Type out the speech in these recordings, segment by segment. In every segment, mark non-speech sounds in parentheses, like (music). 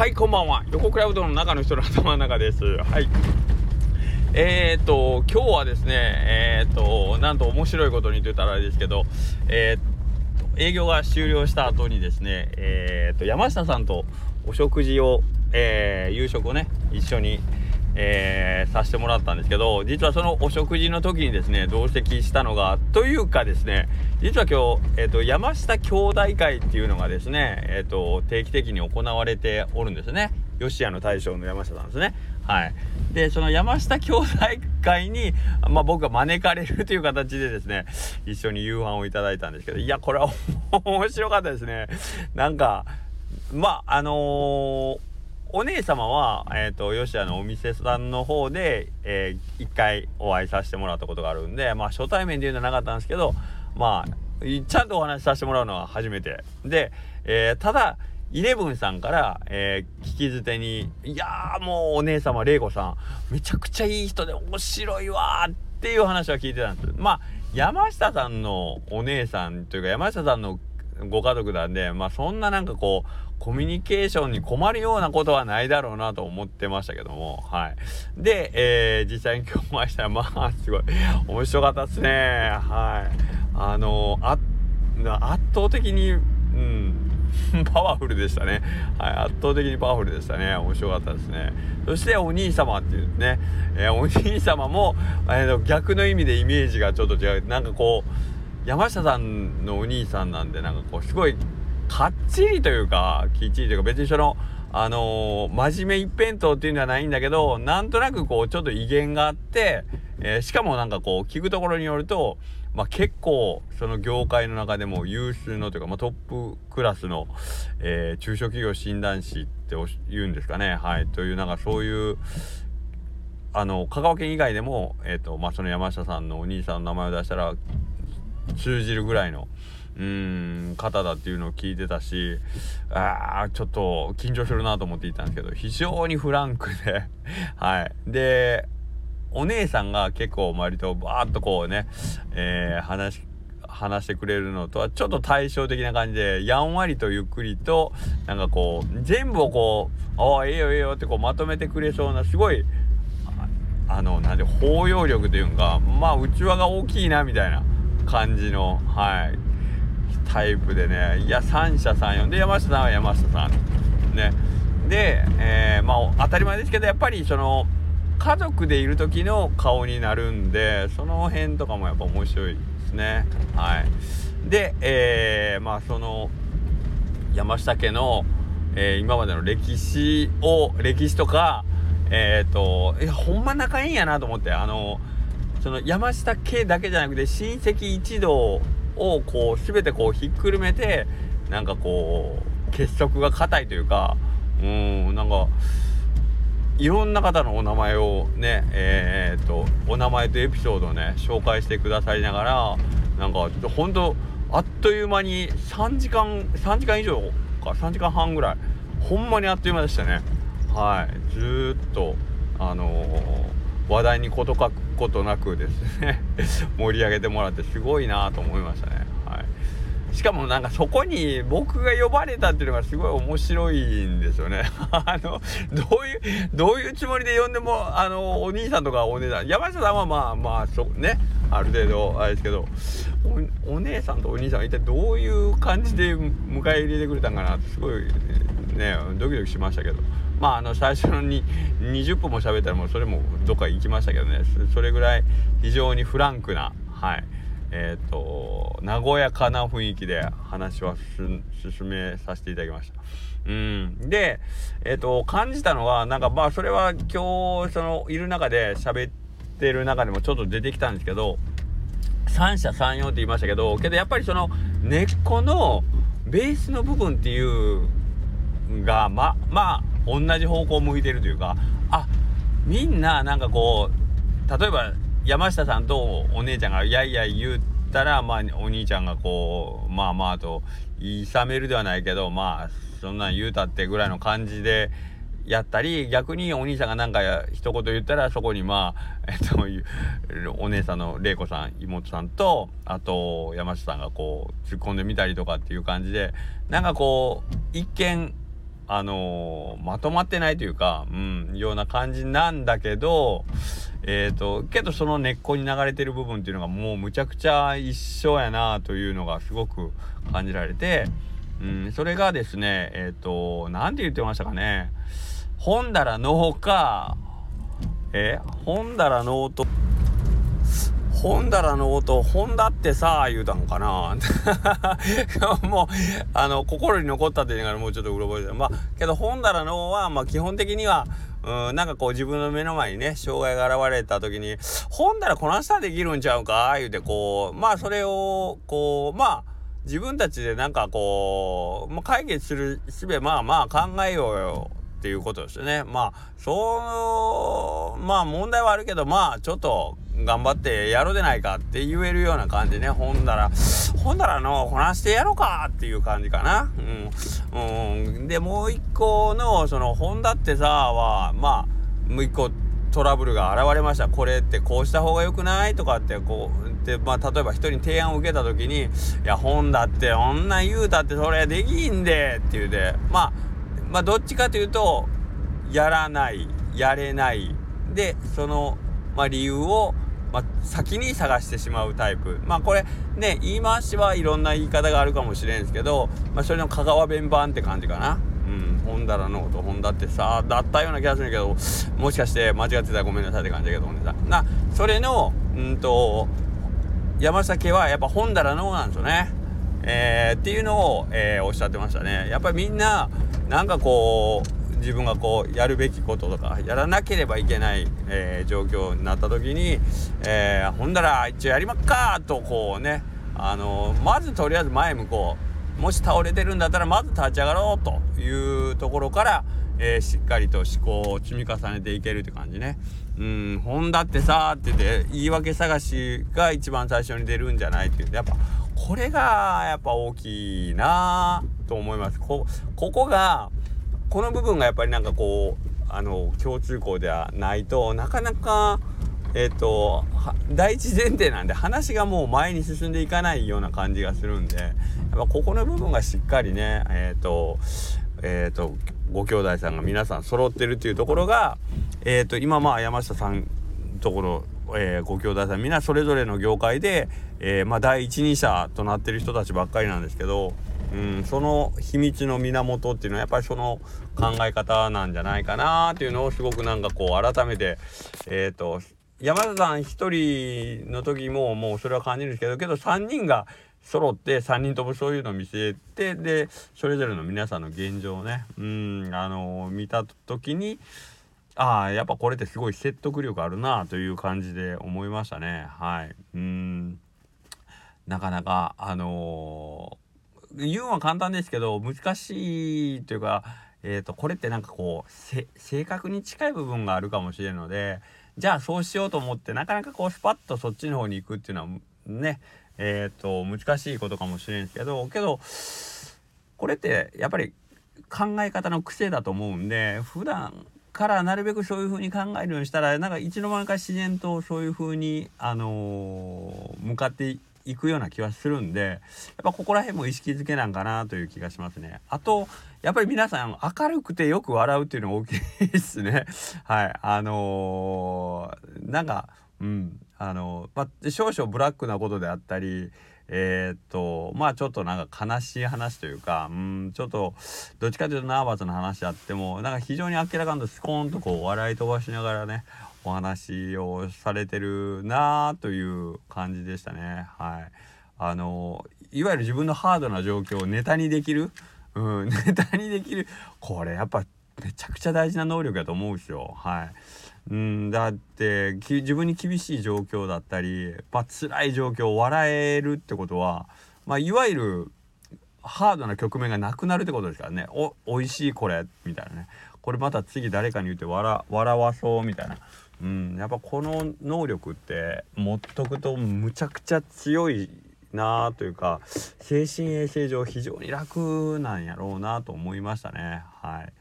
はいこんばんは。横クラウドの中の人の頭の中です。はい。えーと今日はですねえーとなんと面白いことにと言ったらあれですけどえー、営業が終了した後にですねえーと山下さんとお食事を、えー、夕食をね一緒にえー、させてもらったんですけど実はそのお食事の時にですね同席したのがというかですね実は今日、えーと、山下兄弟会っていうのがですね、えーと、定期的に行われておるんですね。吉谷の大将の山下さんですね。はい。でその山下兄弟会に、まあ、僕が招かれるという形でですね一緒に夕飯をいただいたんですけどいやこれは面白かったですね。なんかまああのーお姉様は、えっ、ー、と、吉谷のお店さんの方で、えー、一回お会いさせてもらったことがあるんで、まあ、初対面で言うのはなかったんですけど、まあ、ちゃんとお話しさせてもらうのは初めて。で、えー、ただ、イレブンさんから、えー、聞き捨てに、いやーもうお姉様、玲子さん、めちゃくちゃいい人で面白いわーっていう話は聞いてたんです。まあ、山下さんのお姉さんというか、山下さんのご家族なんで、まあそんななんかこう、コミュニケーションに困るようなことはないだろうなと思ってましたけども、はい。で、えー、実際に今日お会いしたら、(laughs) まあ、すごい、面白かったですね。はい。あのー、圧倒的に、うん、(laughs) パワフルでしたね。はい、圧倒的にパワフルでしたね。面白かったですね。そしてお兄様っていうね、えー、お兄様も、えー、逆の意味でイメージがちょっと違う。なんかこう、山下さんのお兄さんなんで、なんかこう、すごいかっちりというかきっちりというか別にそのあのー、真面目一辺倒っていうのはないんだけどなんとなくこうちょっと威厳があって、えー、しかもなんかこう聞くところによると、まあ、結構その業界の中でも有数のというか、まあ、トップクラスの、えー、中小企業診断士って言うんですかね。はい。というなんかそういうあの香川県以外でも、えーとまあ、その山下さんのお兄さんの名前を出したら通じるぐらいの。うん方だっていうのを聞いてたしあちょっと緊張するなと思っていたんですけど非常にフランクで (laughs) はいでお姉さんが結構割とバーッとこうね、えー、話話してくれるのとはちょっと対照的な感じでやんわりとゆっくりとなんかこう全部をこう「ああええよええよ」ってこうまとめてくれそうなすごいあのなんで包容力というかまあ内輪が大きいなみたいな感じのはいタイプでね。いや三者三様。で山下さんは山下さん。ね。で、えー、まあ当たり前ですけどやっぱりその家族でいる時の顔になるんでその辺とかもやっぱ面白いですね。はい。で、えー、まあその山下家の、えー、今までの歴史を歴史とかえっ、ー、といやほんま仲いいんやなと思ってあのその山下家だけじゃなくて親戚一同をこう全てこうひっくるめてなんかこう結束が硬いというかうんなんかいろんな方のお名前をねえー、っとお名前とエピソードをね紹介してくださりながらなんかほんとあっという間に3時間3時間以上か3時間半ぐらいほんまにあっという間でしたね。はい。ずっとあのー話題に事欠くことなくですね (laughs) 盛り上げてもらってすごいなと思いましたね。はい、しかもなんかそこに僕が呼ばれたっていうのがすごい面白いんですよね。(laughs) あの、どういう、どういうつもりで呼んでも、あの、お兄さんとかお姉さん、山下さんはまあまあ、そ、ね、ある程度あれですけどお、お姉さんとお兄さんは一体どういう感じで迎え入れてくれたんかなってすごいね、ドキドキしましたけど。まああの最初のに20分も喋ったらもうそれもどっか行きましたけどね。それぐらい非常にフランクなはい。えっ、ー、と和やかな雰囲気で話は進めさせていただきました。うん、で、えっ、ー、と感じたのはなんかまあそれは今日そのいる中で喋ってる中でもちょっと出てきたんですけど三者三様って言いましたけどけどやっぱりその根っこのベースの部分っていうがままあ同じ方向を向いてるというかあみんななんかこう例えば山下さんとお姉ちゃんがやいや言ったらまあお兄ちゃんがこうまあまあといさめるではないけどまあそんなん言うたってぐらいの感じでやったり逆にお兄さんが何か一言言ったらそこにまあ、えっと、お姉さんの玲子さん妹さんとあと山下さんがこう突っ込んでみたりとかっていう感じでなんかこう一見あのー、まとまってないというか、うん、ような感じなんだけど、えっ、ー、と、けどその根っこに流れてる部分っていうのがもうむちゃくちゃ一緒やなというのがすごく感じられて、うん、それがですね、えっ、ー、と、なんて言ってましたかね、本棚のか、え本棚の音、本棚の音、本田ってさあ、言うたんかな。(laughs) もう、あの、心に残ったって言いながらもうちょっとうろ覚えてまあ、けど本棚のは、まあ基本的には、うん、なんかこう自分の目の前にね、障害が現れた時に、ほんだらこなしたらできるんちゃうか？言うてこう、まあそれを、こう、まあ、自分たちでなんかこう、まあ、解決するすべまあまあ考えようよっていうことですよね。まあ、その、まあ問題はあるけど、まあちょっと頑張ってやろうでないかって言えるような感じね。ほんだら、ほんだらの、こなしてやろうかっていう感じかな。うん。うん。で、もう一個の、その、ホンダってさ、は、まあ、もう一個、トラブルが現れました。これってこうした方が良くないとかって、こう、で、まあ、例えば人に提案を受けた時に、いや、本だって、女言うたってそれできんで、って言うて、まあ、まあ、どっちかというと、やらない、やれない。で、その、まあ、理由を、まあ、先に探してしまうタイプ。まあこれね、言い回しはいろんな言い方があるかもしれんすけど、まあそれの香川弁版って感じかな。うん、本棚のこと本田ってさ、だったような気がするけど、もしかして間違ってたらごめんなさいって感じだけどね。な、それの、うんと、山下家はやっぱ本棚のなんですよね。えー、っていうのを、えー、おっしゃってましたね。やっぱりみんな、なんかこう、自分がこうやるべきこととかやらなければいけない、えー、状況になった時に、えー、ほんだら一応やりまっかとこうねあのー、まずとりあえず前向こうもし倒れてるんだったらまず立ち上がろうというところから、えー、しっかりと思考を積み重ねていけるって感じね。うん、ほんだってさって言って言い訳探しが一番最初に出るんじゃないっていうやっぱこれがやっぱ大きいなと思います。こここがこの部分がやっぱりなんかこうあの共通項ではないとなかなかえっ、ー、と第一前提なんで話がもう前に進んでいかないような感じがするんでやっぱここの部分がしっかりねえっ、ー、とえっ、ー、とご兄弟さんが皆さん揃ってるっていうところがえっ、と今まあ山下さんところえー、ご兄弟さんみんなそれぞれの業界で、えー、まあ、第一人者となってる人たちばっかりなんですけどうん、その秘密の源っていうのはやっぱりその考え方なんじゃないかなっていうのをすごくなんかこう改めてえっ、ー、と山田さん1人の時ももうそれは感じるんですけどけど3人が揃って3人ともそういうのを見せてでそれぞれの皆さんの現状をねうんあの見た時にああやっぱこれってすごい説得力あるなという感じで思いましたね。はい。うん。なかなかあの言うのは簡単ですけど難しいというか、えーと、これってなんかこう正確に近い部分があるかもしれんのでじゃあそうしようと思ってなかなかこうスパッとそっちの方に行くっていうのはねえっ、ー、と難しいことかもしれんすけどけどこれってやっぱり考え方の癖だと思うんで普段からなるべくそういう風に考えるようにしたらなんかいつの間にか自然とそういう風にあのー、向かっていくような気はするんでやっぱここら辺も意識づけなんかなという気がしますね。あとやっぱり皆さん明るくてよく笑うっていうのが大きいですね。(laughs) はいあのー、なんかうんあのー、まあ、少々ブラックなことであったりえー、っとまあちょっとなんか悲しい話というかうんちょっとどっちかというとナーバスな話あってもなんか非常に明らかにスコーンとこう笑い飛ばしながらねお話をされてるなという感じでしたね。はい。あのいわゆる自分のハードな状況をネタにできる、うん、(laughs) ネタにできる？これやっぱめちゃくちゃ大事な能力やと思うんですよ。はい。うん、だって自分に厳しい状況だったり、まあ辛い状況を笑えるってことは、まあ、いわゆるハードな局面がなくなるってことですからね。お、美味しいこれ、みたいなね。これまた次誰かに言って笑笑わそうみたいな。うん、やっぱこの能力って持っとくとむちゃくちゃ強いなというか精神衛生上非常に楽なんやろうなと思いましたね。はい、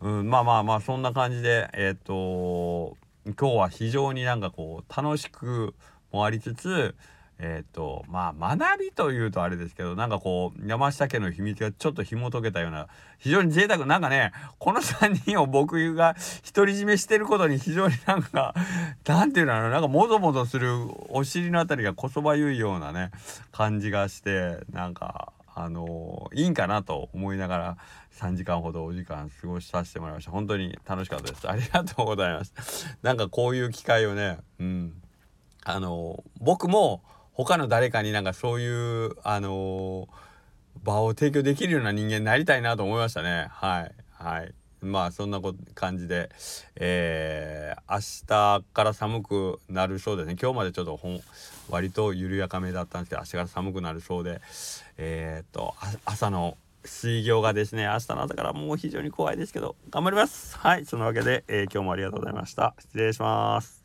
うん、まあまあまあそんな感じでえっ、と今日は非常になんかこう楽しくもありつつえっ、とまあ学びというとあれですけどなんかこう山下家の秘密がちょっと紐解けたような非常に贅沢。なんかねこの3人を僕が独り占めしてることに非常になんかなんていうのなんかもぞもぞするお尻のあたりがこそばゆいようなね感じがしてなんかあのいいんかなと思いながら3時間ほどお時間過ごしさせてもらいました。本当に楽しかったです。ありがとうございます。なんかこういう機会をねうん。あの僕も他の誰かになんかそういうあの場を提供できるような人間になりたいなと思いましたね。はい。はい。まあそんな感じで、えー、明日から寒くなるそうですね。今日までちょっとほん割と緩やかめだったんですけど明日から寒くなるそうで。えー、っと朝の水行がですね。明日の朝からもう非常に怖いですけど頑張ります。はい。そのわけで、えー、今日もありがとうございました。失礼します。